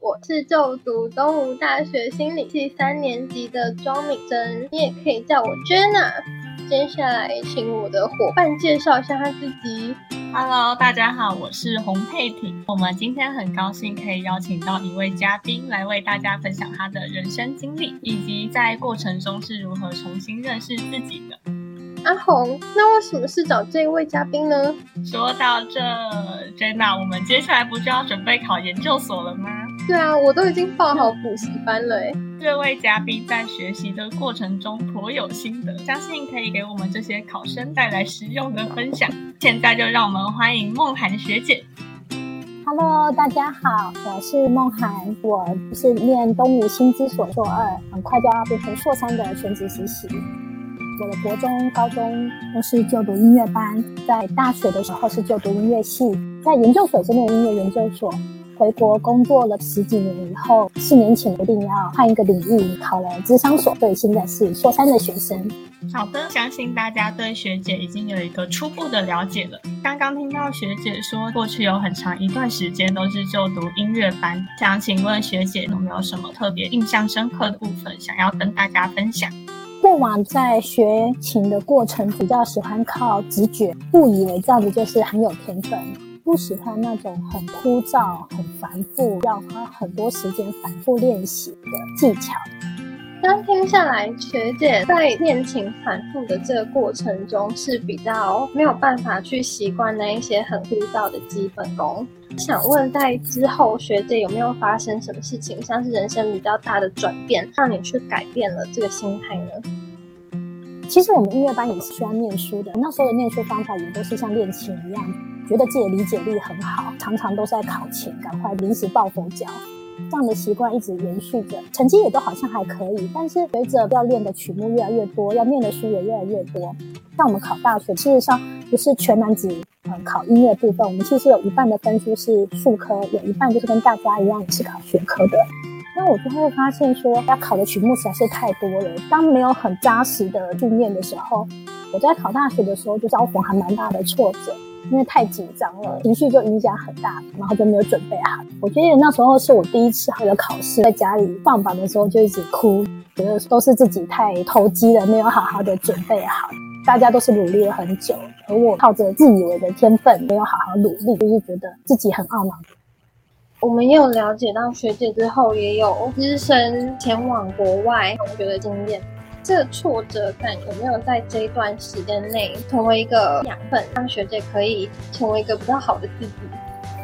我是就读东吴大学心理系三年级的庄敏珍，你也可以叫我 Jenna。接下来请我的伙伴介绍一下他自己。Hello，大家好，我是洪佩婷。我们今天很高兴可以邀请到一位嘉宾来为大家分享他的人生经历，以及在过程中是如何重新认识自己的。阿红，那为什么是找这位嘉宾呢？说到这，Jenna，我们接下来不就要准备考研究所了吗？对啊，我都已经报好补习班了诶。这位嘉宾在学习的过程中颇有心得，相信可以给我们这些考生带来实用的分享。现在就让我们欢迎梦涵学姐。Hello，大家好，我是梦涵，我是念东吴新知所硕二，很快就要变成硕三的全职实习。我的国中、高中都是就读音乐班，在大学的时候是就读音乐系，在研究所这边音乐研究所。回国工作了十几年以后，四年前决定要换一个领域，考了智商所，对，现在是硕三的学生。好的，相信大家对学姐已经有一个初步的了解了。刚刚听到学姐说，过去有很长一段时间都是就读音乐班，想请问学姐有没有什么特别印象深刻的部分想要跟大家分享？过往在学琴的过程，比较喜欢靠直觉，误以为这样子就是很有天分，不喜欢那种很枯燥、很繁复，要花很多时间反复练习的技巧。刚听下来，学姐在练琴反复的这个过程中，是比较没有办法去习惯那一些很枯燥的基本功。想问，在之后学姐有没有发生什么事情，像是人生比较大的转变，让你去改变了这个心态呢？其实我们音乐班也是需要念书的，那时候的念书方法也都是像练琴一样，觉得自己的理解力很好，常常都是在考前赶快临时抱佛脚，这样的习惯一直延续着，成绩也都好像还可以。但是随着要练的曲目越来越多，要念的书也越来越多，像我们考大学，事实上不是全男子。嗯，考音乐部分，我们其实有一半的分数是数科，有一半就是跟大家一样也是考学科的。那我就会发现说，要考的曲目实在是太多了。当没有很扎实的训练的时候，我在考大学的时候就遭逢还蛮大的挫折，因为太紧张了，情绪就影响很大，然后就没有准备好。我觉得那时候是我第一次为了考试，在家里放榜的时候就一直哭，觉得都是自己太投机了，没有好好的准备好。大家都是努力了很久，而我靠着自以为的天分，没有好好努力，就是觉得自己很懊恼。我们也有了解到学姐之后，也有资深前往国外同学的经验。这个挫折感有没有在这一段时间内成为一个养分，让学姐可以成为一个比较好的自己？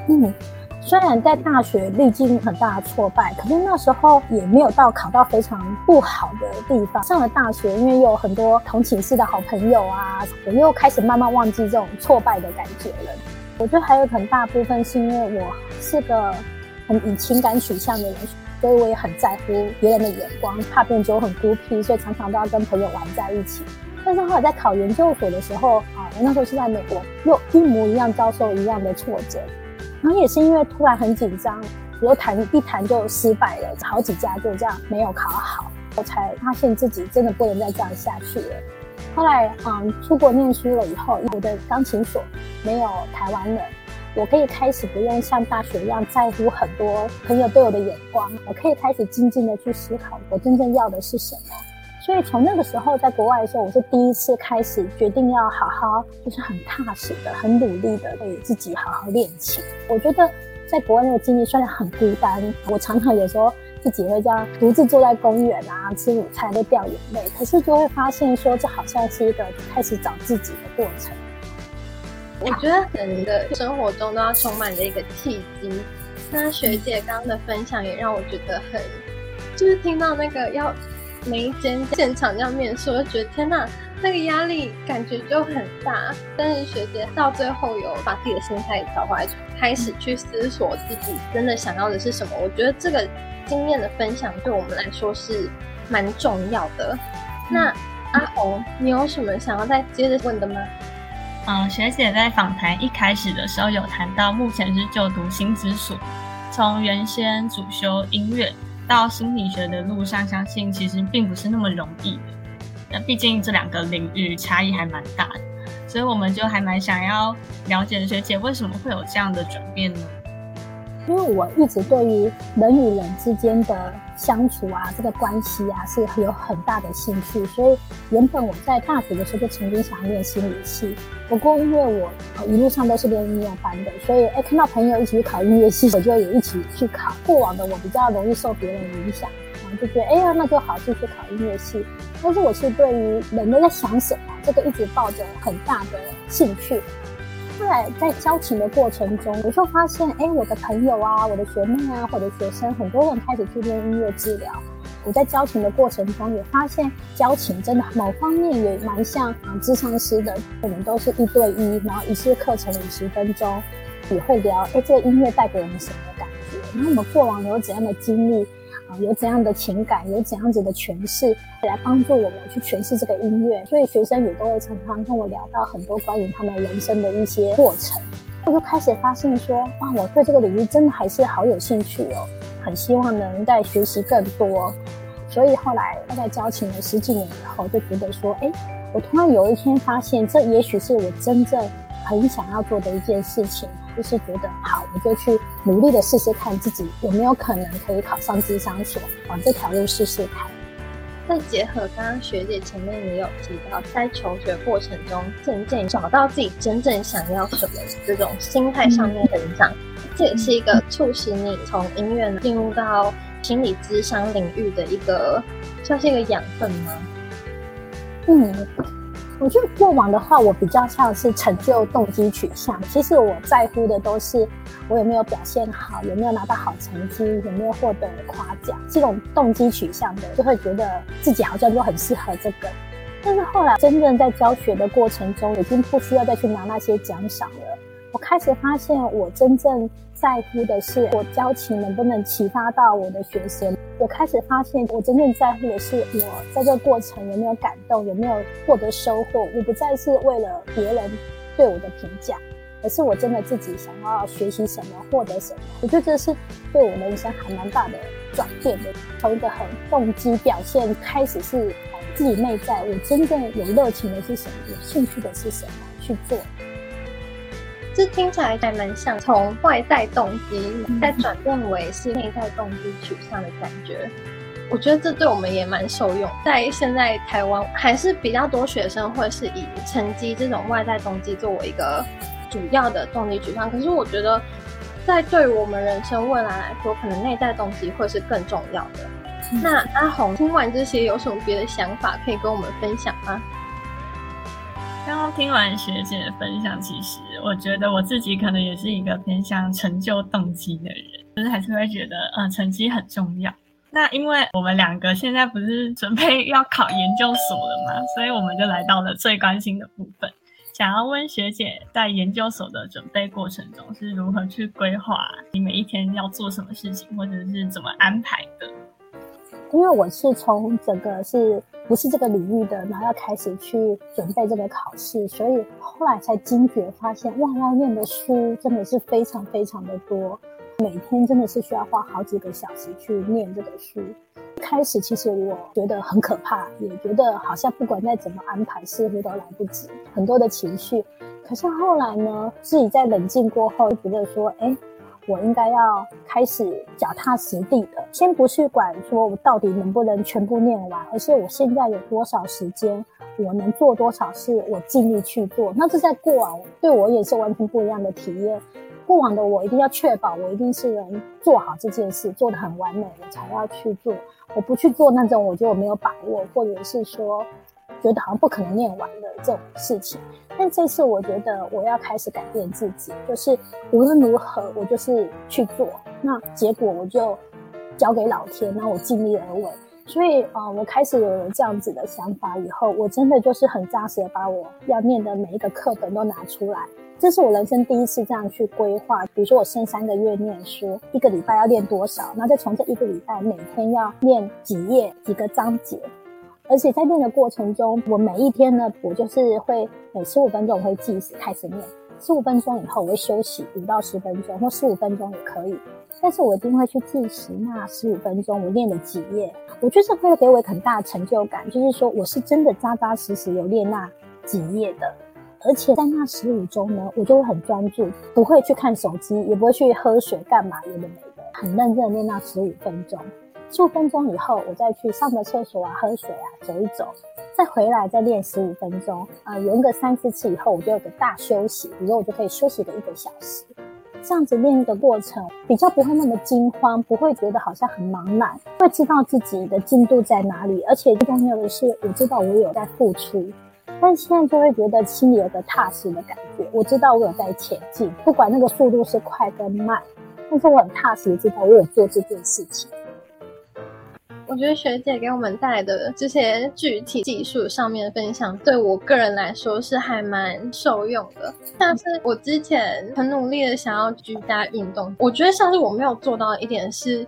嗯。虽然在大学历经很大的挫败，可是那时候也没有到考到非常不好的地方。上了大学，因为有很多同寝室的好朋友啊，我又开始慢慢忘记这种挫败的感觉了。我觉得还有很大部分是因为我是个很以情感取向的人，所以我也很在乎别人的眼光，怕变酒很孤僻，所以常常都要跟朋友玩在一起。但是后来在考研究所的时候啊，我那时候是在美国，又一模一样遭受一样的挫折。然后也是因为突然很紧张，又谈一谈就失败了，好几家就这样没有考好，我才发现自己真的不能再这样下去了。后来，嗯，出国念书了以后，我的钢琴所没有台湾人，我可以开始不用像大学一样在乎很多朋友对我的眼光，我可以开始静静的去思考我真正要的是什么。所以从那个时候，在国外的时候，我是第一次开始决定要好好，就是很踏实的、很努力的为自己好好练琴。我觉得在国外那个经历虽然很孤单，我常常有时候自己会这样独自坐在公园啊吃午餐都掉眼泪，可是就会发现说，这好像是一个开始找自己的过程。我觉得人的生活中都要充满着一个契机。那学姐刚刚的分享也让我觉得很，就是听到那个要。每一间现场要面试，我就觉得天哪，那个压力感觉就很大。但是学姐到最后有把自己的心态调回来，开始去思索自己真的想要的是什么。我觉得这个经验的分享对我们来说是蛮重要的。那阿红，你有什么想要再接着问的吗？嗯，学姐在访谈一开始的时候有谈到，目前是就读心之所，从原先主修音乐。到心理学的路上，相信其实并不是那么容易的。那毕竟这两个领域差异还蛮大的，所以我们就还蛮想要了解学姐为什么会有这样的转变呢？因为我一直对于人与人之间的相处啊，这个关系啊，是有很大的兴趣。所以原本我在大学的时候就曾经想练心理系，不过因为我一路上都是练音乐班的，所以哎看到朋友一起去考音乐系，我就也一起去考。过往的我比较容易受别人影响，然后就觉得哎呀那就好，继续考音乐系。但是我是对于人都在想什么，这个一直抱着很大的兴趣。后来在交情的过程中，我就发现，哎，我的朋友啊，我的学妹啊，或者学生，很多人开始去练音乐治疗。我在交情的过程中也发现，交情真的某方面也蛮像啊，智商师的，我们都是一对一，然后一次课程五十分钟，也会聊，哎，这个音乐带给我们什么感觉？然后我们过往有怎样的经历？有怎样的情感，有怎样子的诠释，来帮助我们去诠释这个音乐。所以学生也都会常常跟我聊到很多关于他们人生的一些过程。我就开始发现说，哇，我对这个领域真的还是好有兴趣哦，很希望能再学习更多。所以后来大概交情了十几年以后，就觉得说，哎，我突然有一天发现，这也许是我真正很想要做的一件事情。就是觉得好，我就去努力的试试看自己有没有可能可以考上智商所，往这条路试试看。再结合刚刚学姐前面也有提到，在求学过程中渐渐找到自己真正想要什么这种心态上面成长，这也是一个促使你从音乐进入到心理智商领域的一个，算是一个养分吗？嗯。我觉得过往的话，我比较像是成就动机取向。其实我在乎的都是我有没有表现好，有没有拿到好成绩，有没有获得夸奖。这种动机取向的，就会觉得自己好像就很适合这个。但是后来真正在教学的过程中，已经不需要再去拿那些奖赏了。我开始发现，我真正在乎的是我交情能不能启发到我的学生。我开始发现，我真正在乎的是我在这个过程有没有感动，有没有获得收获。我不再是为了别人对我的评价，而是我真的自己想要学习什么，获得什么。我觉得这是对我人生还蛮大的转变的，从一个很动机表现开始是自己内在，我真正有热情的是什么，有兴趣的是什么去做。这听起来还蛮像从外在动机再转变为是内在动机取向的感觉。我觉得这对我们也蛮受用。在现在台湾还是比较多学生会是以成绩这种外在动机作为一个主要的动机取向。可是我觉得，在对于我们人生未来来说，可能内在动机会是更重要的。那阿红听完这些有什么别的想法可以跟我们分享吗？刚刚听完学姐的分享，其实我觉得我自己可能也是一个偏向成就动机的人，就是还是会觉得，呃，成绩很重要。那因为我们两个现在不是准备要考研究所了嘛，所以我们就来到了最关心的部分，想要问学姐，在研究所的准备过程中是如何去规划你每一天要做什么事情，或者是怎么安排的？因为我是从整个是不是这个领域的，然后要开始去准备这个考试，所以后来才惊觉发现，哇，要念的书真的是非常非常的多，每天真的是需要花好几个小时去念这个书。开始其实我觉得很可怕，也觉得好像不管再怎么安排，似乎都来不及，很多的情绪。可是后来呢，自己在冷静过后，觉得说，哎。我应该要开始脚踏实地的，先不去管说我到底能不能全部念完，而是我现在有多少时间，我能做多少事，我尽力去做。那这在过往对我也是完全不一样的体验。过往的我一定要确保我一定是能做好这件事，做得很完美，我才要去做。我不去做那种我觉得我没有把握，或者是说。觉得好像不可能念完的这种事情，但这次我觉得我要开始改变自己，就是无论如何我就是去做，那结果我就交给老天，那我尽力而为。所以啊，我开始有了这样子的想法以后，我真的就是很扎实的把我要念的每一个课本都拿出来。这是我人生第一次这样去规划，比如说我剩三个月念书，一个礼拜要练多少，那再从这一个礼拜每天要念几页几个章节。而且在练的过程中，我每一天呢，我就是会每十五分钟我会计时开始练，十五分钟以后我会休息五到十分钟，或十五分钟也可以。但是我一定会去计时，那十五分钟我练了几页，我觉得会给我很大的成就感，就是说我是真的扎扎实实有练那几页的。而且在那十五周呢，我就会很专注，不会去看手机，也不会去喝水干嘛，有的没的，很认真的练那十五分钟。十五分钟以后，我再去上个厕所啊，喝水啊，走一走，再回来再练十五分钟。啊，有个三四次以后，我就有个大休息，比如我就可以休息个一个小时。这样子练的过程比较不会那么惊慌，不会觉得好像很茫然，会知道自己的进度在哪里。而且最重要的是，我知道我有在付出。但现在就会觉得心里有个踏实的感觉，我知道我有在前进，不管那个速度是快跟慢，但是我很踏实的，知道我有做这件事情。我觉得学姐给我们带来的这些具体技术上面的分享，对我个人来说是还蛮受用的。像是我之前很努力的想要居家运动，我觉得像是我没有做到一点是，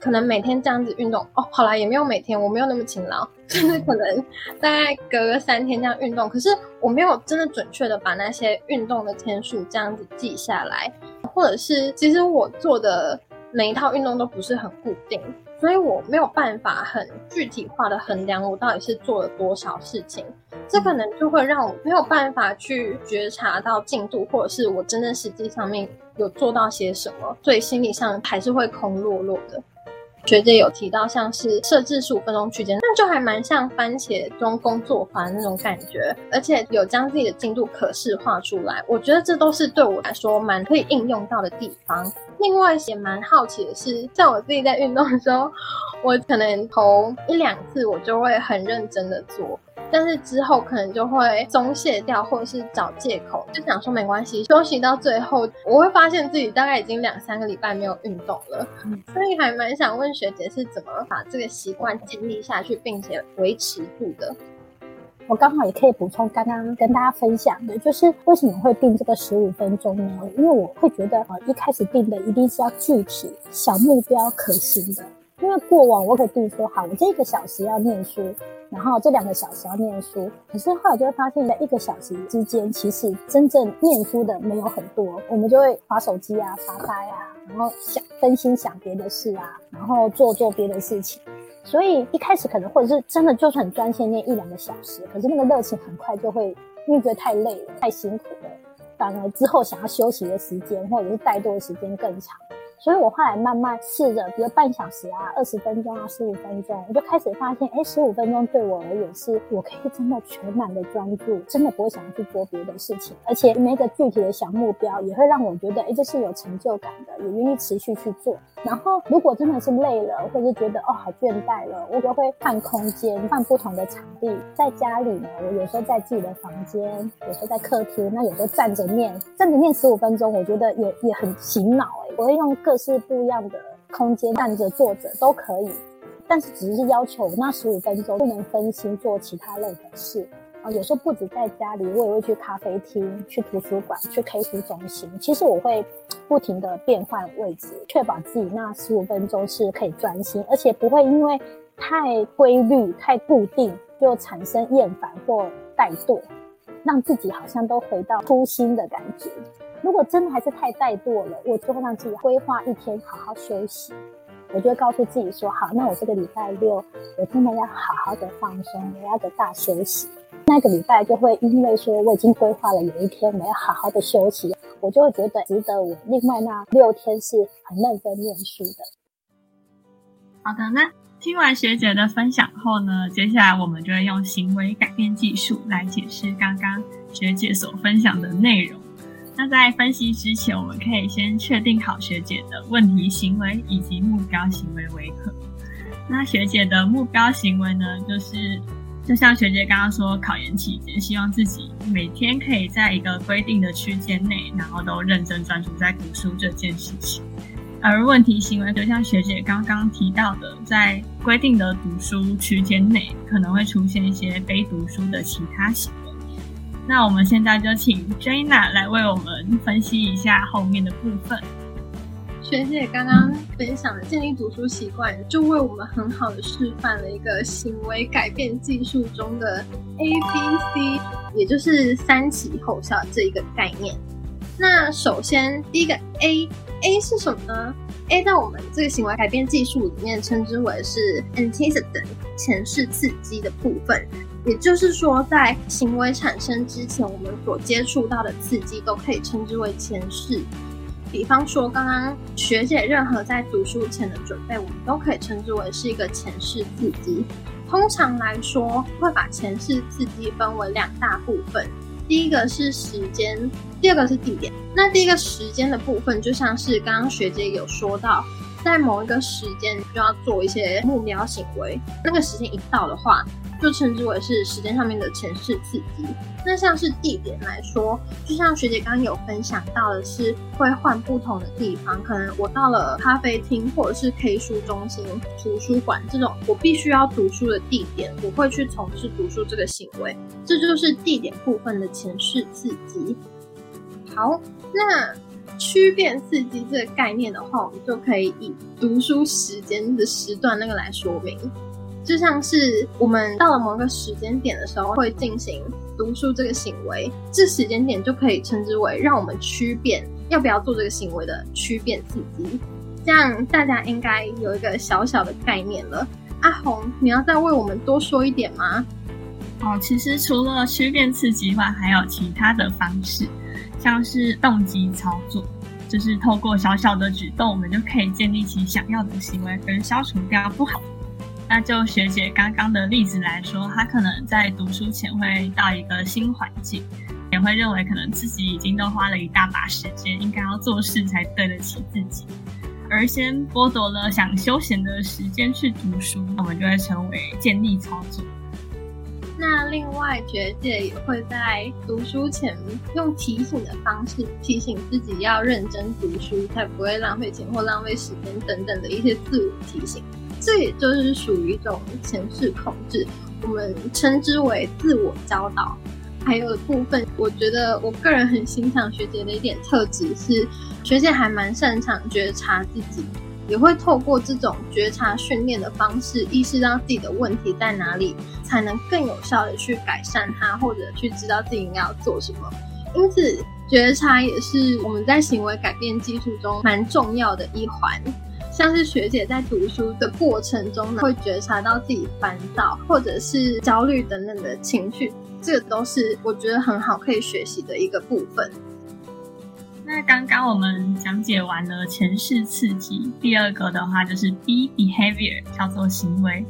可能每天这样子运动哦，好啦，也没有每天，我没有那么勤劳，就是可能大概隔个三天这样运动，可是我没有真的准确的把那些运动的天数这样子记下来，或者是其实我做的每一套运动都不是很固定。所以我没有办法很具体化的衡量我到底是做了多少事情，这可能就会让我没有办法去觉察到进度，或者是我真正实际上面有做到些什么，所以心理上还是会空落落的。学姐有提到像是设置十五分钟区间，那就还蛮像番茄中工作法那种感觉，而且有将自己的进度可视化出来，我觉得这都是对我来说蛮可以应用到的地方。另外也蛮好奇的是，像我自己在运动的时候，我可能头一两次我就会很认真的做，但是之后可能就会松懈掉，或者是找借口，就想说没关系，休息到最后，我会发现自己大概已经两三个礼拜没有运动了，所以还蛮想问学姐是怎么把这个习惯建立下去，并且维持住的。我刚好也可以补充刚刚跟大家分享的，就是为什么会定这个十五分钟呢？因为我会觉得，呃，一开始定的一定是要具体、小目标、可行的。因为过往我可以定说，好，我这一个小时要念书，然后这两个小时要念书。可是后来就会发现，在一个小时之间，其实真正念书的没有很多，我们就会划手机啊、发呆啊，然后想分心想别的事啊，然后做做别的事情。所以一开始可能或者是真的就是很专心念一两个小时，可是那个热情很快就会因为觉得太累了、太辛苦了，反而之后想要休息的时间或者是怠惰的时间更长。所以我后来慢慢试着，比如半小时啊、二十分钟啊、十五分钟，我就开始发现，哎，十五分钟对我而言是我可以真的全满的专注，真的不会想要去做别的事情，而且每个具体的小目标也会让我觉得，哎，这是有成就感的，也愿意持续去做。然后如果真的是累了，或者觉得哦好倦怠了，我就会换空间，换不同的场地。在家里呢，我有时候在自己的房间，有时候在客厅，那有时候站着念，站着念十五分钟，我觉得也也很醒脑哎，我会用各式不一样的空间，站着、坐着都可以，但是只是要求那十五分钟不能分心做其他任何事啊。有时候不止在家里，我也会去咖啡厅、去图书馆、去 K 书中心。其实我会不停的变换位置，确保自己那十五分钟是可以专心，而且不会因为太规律、太固定就产生厌烦或怠惰，让自己好像都回到初心的感觉。如果真的还是太怠惰了，我就会让自己规划一天好好休息。我就会告诉自己说：好，那我这个礼拜六我真的要好好的放松，我要个大休息。那个礼拜就会因为说我已经规划了有一天我要好好的休息，我就会觉得值得我另外那六天是很认真念书的。好的，那听完学姐的分享后呢，接下来我们就会用行为改变技术来解释刚刚学姐所分享的内容。那在分析之前，我们可以先确定好学姐的问题行为以及目标行为为何。那学姐的目标行为呢，就是就像学姐刚刚说，考研期间希望自己每天可以在一个规定的区间内，然后都认真专注在读书这件事情。而问题行为，就像学姐刚刚提到的，在规定的读书区间内，可能会出现一些非读书的其他行为。那我们现在就请 Jana 来为我们分析一下后面的部分。学姐刚刚分享的建立读书习惯，就为我们很好的示范了一个行为改变技术中的 A B C，也就是三起后效这一个概念。那首先第一个 A，A 是什么呢 A 在我们这个行为改变技术里面称之为是 antecedent 前世刺激的部分，也就是说，在行为产生之前，我们所接触到的刺激都可以称之为前世。比方说，刚刚学姐任何在读书前的准备，我们都可以称之为是一个前世刺激。通常来说，会把前世刺激分为两大部分。第一个是时间，第二个是地点。那第一个时间的部分，就像是刚刚学姐有说到，在某一个时间就要做一些目标行为，那个时间一到的话。就称之为是时间上面的前世刺激。那像是地点来说，就像学姐刚刚有分享到的是，会换不同的地方。可能我到了咖啡厅，或者是 K 书中心、图书馆这种我必须要读书的地点，我会去从事读书这个行为。这就是地点部分的前世刺激。好，那区变刺激这个概念的话，我们就可以以读书时间的时段那个来说明。就像是我们到了某个时间点的时候，会进行读书这个行为，这时间点就可以称之为让我们区变要不要做这个行为的区变刺激。这样大家应该有一个小小的概念了。阿红，你要再为我们多说一点吗？哦，其实除了区变刺激外，还有其他的方式，像是动机操作，就是透过小小的举动，我们就可以建立起想要的行为，而消除掉不好。那就学姐刚刚的例子来说，她可能在读书前会到一个新环境，也会认为可能自己已经都花了一大把时间，应该要做事才对得起自己，而先剥夺了想休闲的时间去读书，我们就会成为建立操作。那另外学姐也会在读书前用提醒的方式提醒自己要认真读书，才不会浪费钱或浪费时间等等的一些自我提醒。这也就是属于一种前世控制，我们称之为自我教导。还有部分，我觉得我个人很欣赏学姐的一点特质是，学姐还蛮擅长觉察自己，也会透过这种觉察训练的方式，意识到自己的问题在哪里，才能更有效的去改善它，或者去知道自己应该要做什么。因此，觉察也是我们在行为改变技术中蛮重要的一环。像是学姐在读书的过程中呢，会觉察到自己烦躁或者是焦虑等等的情绪，这个都是我觉得很好可以学习的一个部分。那刚刚我们讲解完了前世刺激，第二个的话就是 B behavior，叫做行为，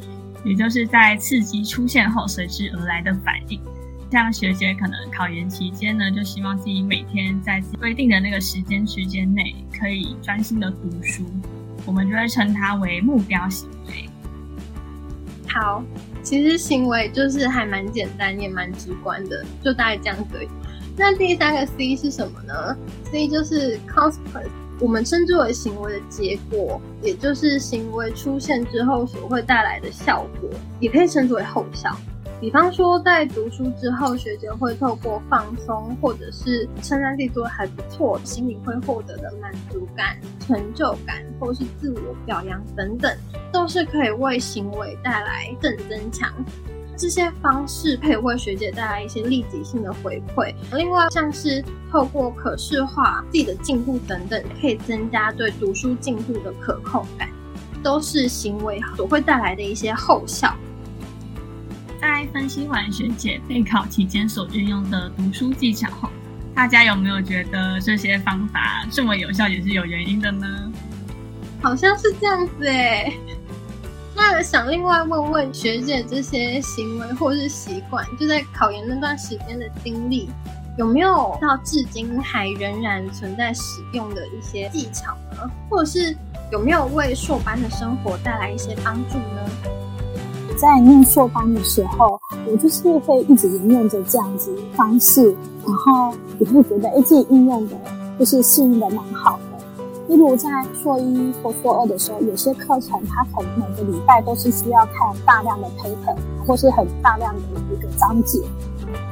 也就是在刺激出现后随之而来的反应。像学姐可能考研期间呢，就希望自己每天在规定的那个时间区间内，可以专心的读书。我们就会称它为目标行为。好，其实行为就是还蛮简单，也蛮直观的，就大概这样子。那第三个 C 是什么呢？C 就是 consequence，我们称之为行为的结果，也就是行为出现之后所会带来的效果，也可以称之为后效。比方说，在读书之后，学姐会透过放松，或者是称赞自己做的还不错，心里会获得的满足感、成就感，或是自我表扬等等，都是可以为行为带来正增强。这些方式可以为学姐带来一些立即性的回馈。另外，像是透过可视化自己的进步等等，可以增加对读书进度的可控感，都是行为所会带来的一些后效。在分析完学姐备考期间所运用的读书技巧后，大家有没有觉得这些方法这么有效也是有原因的呢？好像是这样子哎。那想另外问问学姐，这些行为或是习惯，就在考研那段时间的经历，有没有到至今还仍然存在使用的一些技巧呢？或者是有没有为硕班的生活带来一些帮助呢？在念硕班的时候，我就是会一直沿用着这样子方式，然后也会觉得哎，自己应用的就是适应的蛮好的。例如在硕一或硕二的时候，有些课程它可能每个礼拜都是需要看大量的 paper，或是很大量的一个章节，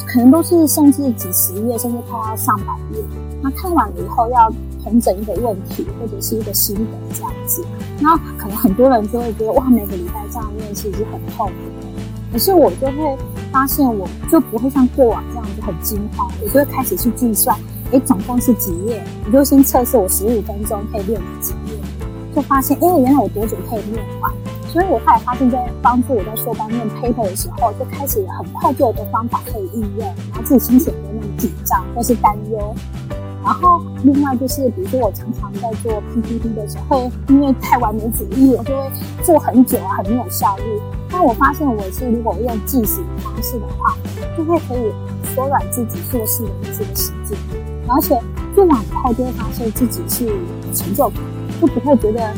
可能都是甚至几十页，甚至快要上百页。那看完了以后要。重整一个问题或者是一个心得这样子，那可能很多人就会觉得哇，每个礼拜这样练其实很痛苦。可是我就会发现，我就不会像过往这样子很惊慌，我就会开始去计算，哎，总共是几页？我就先测试我十五分钟可以练几页。就发现，哎，原来我多久可以练完？所以我后来发现，在帮助我在硕班念 paper 的时候，就开始很快就有的方法可以应用，然后自己心情不那么紧张或是担忧。然后另外就是，比如说我常常在做 PPT 的时候，因为太完美主义我，就会做很久啊，很没有效率。但我发现我是如果用计时的方式的话，就会可以缩短自己做事的这个时间，而且做完以后就会发现自己是成就感，就不会觉得。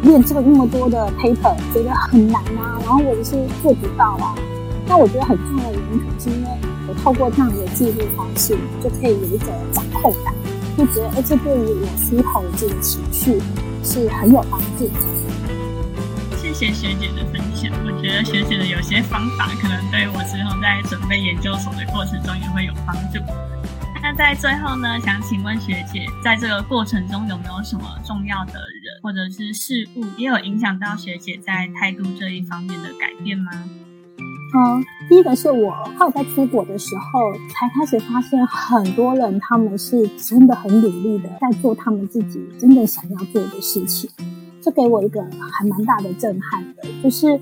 练这个那么多的 paper，觉得很难啊，然后我就是做不到啊。那我觉得很重要的原因，可能是因为我透过这样的记录方式，就可以有一种掌控感，就觉得哎，这对于我思考的这个情绪是很有帮助的。谢谢学姐的分享，我觉得学姐的有些方法，可能对我之后在准备研究所的过程中也会有帮助。那在最后呢，想请问学姐，在这个过程中有没有什么重要的人或者是事物，也有影响到学姐在态度这一方面的改变吗？嗯，第一个是我后来在出国的时候，才开始发现很多人他们是真的很努力的在做他们自己真的想要做的事情，这给我一个还蛮大的震撼的，就是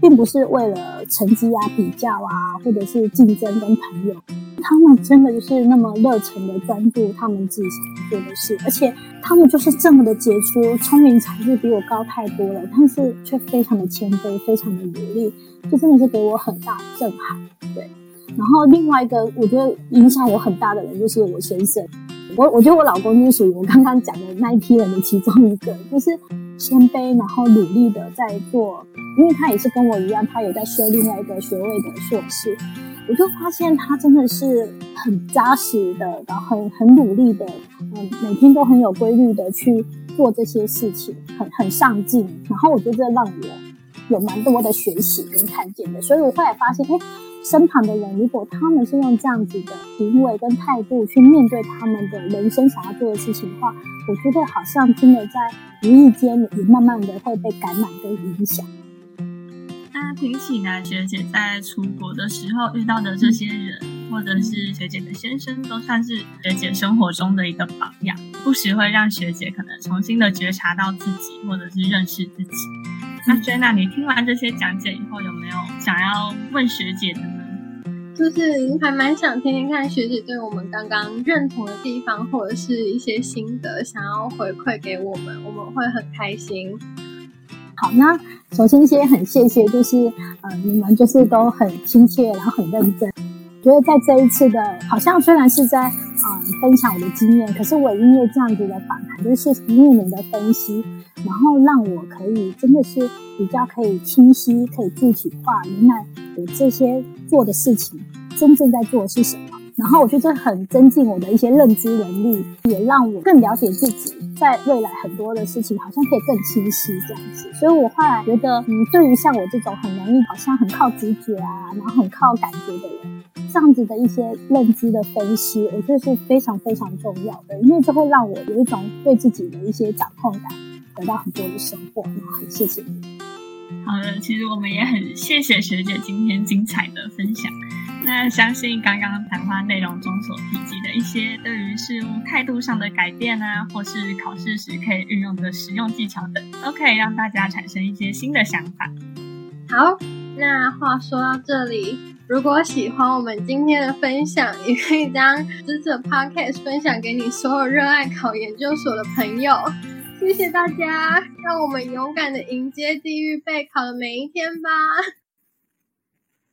并不是为了成绩啊、比较啊，或者是竞争跟朋友。他们真的就是那么热忱的专注他们自己想做的事，而且他们就是这么的杰出，聪明才智比我高太多了，但是却非常的谦卑，非常的努力，就真的是给我很大的震撼。对，然后另外一个我觉得影响我很大的人就是我先生，我我觉得我老公就是属于我刚刚讲的那一批人的其中一个，就是谦卑，然后努力的在做，因为他也是跟我一样，他也在修另外一个学位的硕士。我就发现他真的是很扎实的，然后很很努力的，嗯，每天都很有规律的去做这些事情，很很上进。然后我觉得这让我有蛮多的学习跟看见的。所以我后来发现，哎，身旁的人如果他们是用这样子的行为跟态度去面对他们的人生想要做的事情的话，我觉得好像真的在无意间也慢慢的会被感染跟影响。那听起来，学姐在出国的时候遇到的这些人，或者是学姐的先生，都算是学姐生活中的一个榜样，不时会让学姐可能重新的觉察到自己，或者是认识自己。那 Jenna，你听完这些讲解以后，有没有想要问学姐的呢？就是还蛮想听听看学姐对我们刚刚认同的地方，或者是一些心得，想要回馈给我们，我们会很开心。好，那首先先很谢谢，就是呃，你们就是都很亲切，然后很认真。觉得在这一次的，好像虽然是在啊分享我的经验，可是我因为这样子的访谈，就是因为你们的分析，然后让我可以真的是比较可以清晰，可以具体化，原来我这些做的事情真正在做的是什么。然后我觉得很增进我的一些认知能力，也让我更了解自己，在未来很多的事情好像可以更清晰这样子。所以我后来觉得，嗯，对于像我这种很容易好像很靠直觉啊，然后很靠感觉的人，这样子的一些认知的分析，我觉得是非常非常重要的，因为这会让我有一种对自己的一些掌控感，得到很多的收获。那很谢谢你。好的，其实我们也很谢谢学姐今天精彩的分享。那相信刚刚谈话内容中所提及的一些对于事物态度上的改变啊，或是考试时可以运用的实用技巧等，都可以让大家产生一些新的想法。好，那话说到这里，如果喜欢我们今天的分享，也可以将这次的 podcast 分享给你所有热爱考研究所的朋友。谢谢大家，让我们勇敢的迎接地狱备考的每一天吧。